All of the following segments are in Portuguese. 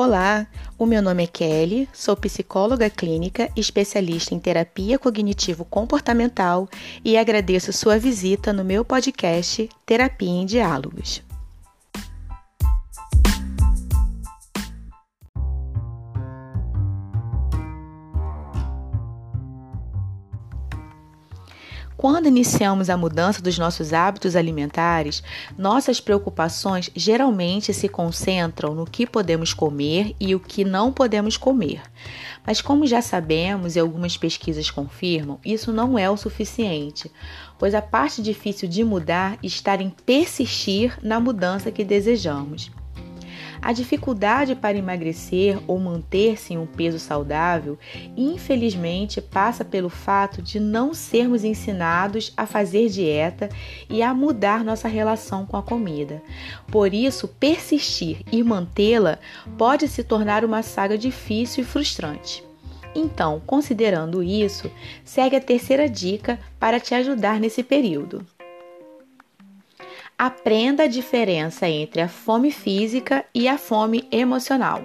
Olá, o meu nome é Kelly, sou psicóloga clínica, especialista em terapia cognitivo-comportamental e agradeço sua visita no meu podcast Terapia em Diálogos. Quando iniciamos a mudança dos nossos hábitos alimentares, nossas preocupações geralmente se concentram no que podemos comer e o que não podemos comer. Mas, como já sabemos e algumas pesquisas confirmam, isso não é o suficiente, pois a parte difícil de mudar está em persistir na mudança que desejamos. A dificuldade para emagrecer ou manter-se em um peso saudável, infelizmente, passa pelo fato de não sermos ensinados a fazer dieta e a mudar nossa relação com a comida. Por isso, persistir e mantê-la pode se tornar uma saga difícil e frustrante. Então, considerando isso, segue a terceira dica para te ajudar nesse período. Aprenda a diferença entre a fome física e a fome emocional.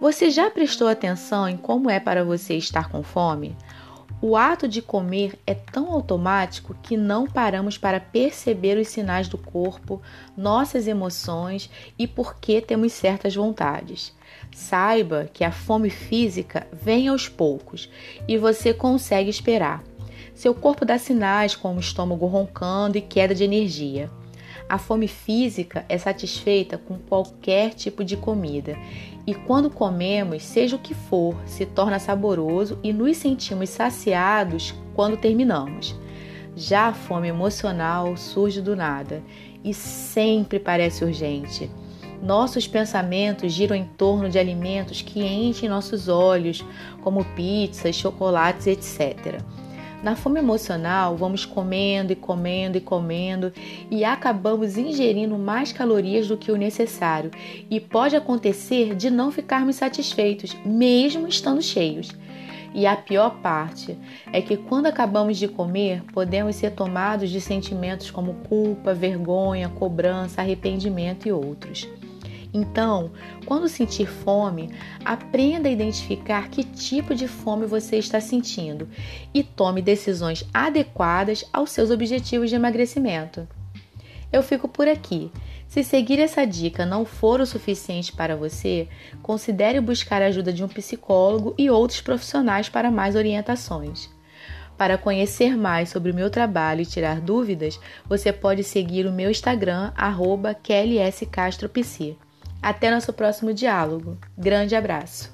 Você já prestou atenção em como é para você estar com fome? O ato de comer é tão automático que não paramos para perceber os sinais do corpo, nossas emoções e por que temos certas vontades. Saiba que a fome física vem aos poucos e você consegue esperar. Seu corpo dá sinais como estômago roncando e queda de energia. A fome física é satisfeita com qualquer tipo de comida, e quando comemos, seja o que for, se torna saboroso e nos sentimos saciados quando terminamos. Já a fome emocional surge do nada e sempre parece urgente. Nossos pensamentos giram em torno de alimentos que enchem nossos olhos, como pizzas, chocolates, etc. Na fome emocional, vamos comendo e comendo e comendo e acabamos ingerindo mais calorias do que o necessário, e pode acontecer de não ficarmos satisfeitos, mesmo estando cheios. E a pior parte é que quando acabamos de comer, podemos ser tomados de sentimentos como culpa, vergonha, cobrança, arrependimento e outros. Então, quando sentir fome, aprenda a identificar que tipo de fome você está sentindo e tome decisões adequadas aos seus objetivos de emagrecimento. Eu fico por aqui. Se seguir essa dica não for o suficiente para você, considere buscar a ajuda de um psicólogo e outros profissionais para mais orientações. Para conhecer mais sobre o meu trabalho e tirar dúvidas, você pode seguir o meu Instagram, arroba Até nosso próximo diálogo. Grande abraço!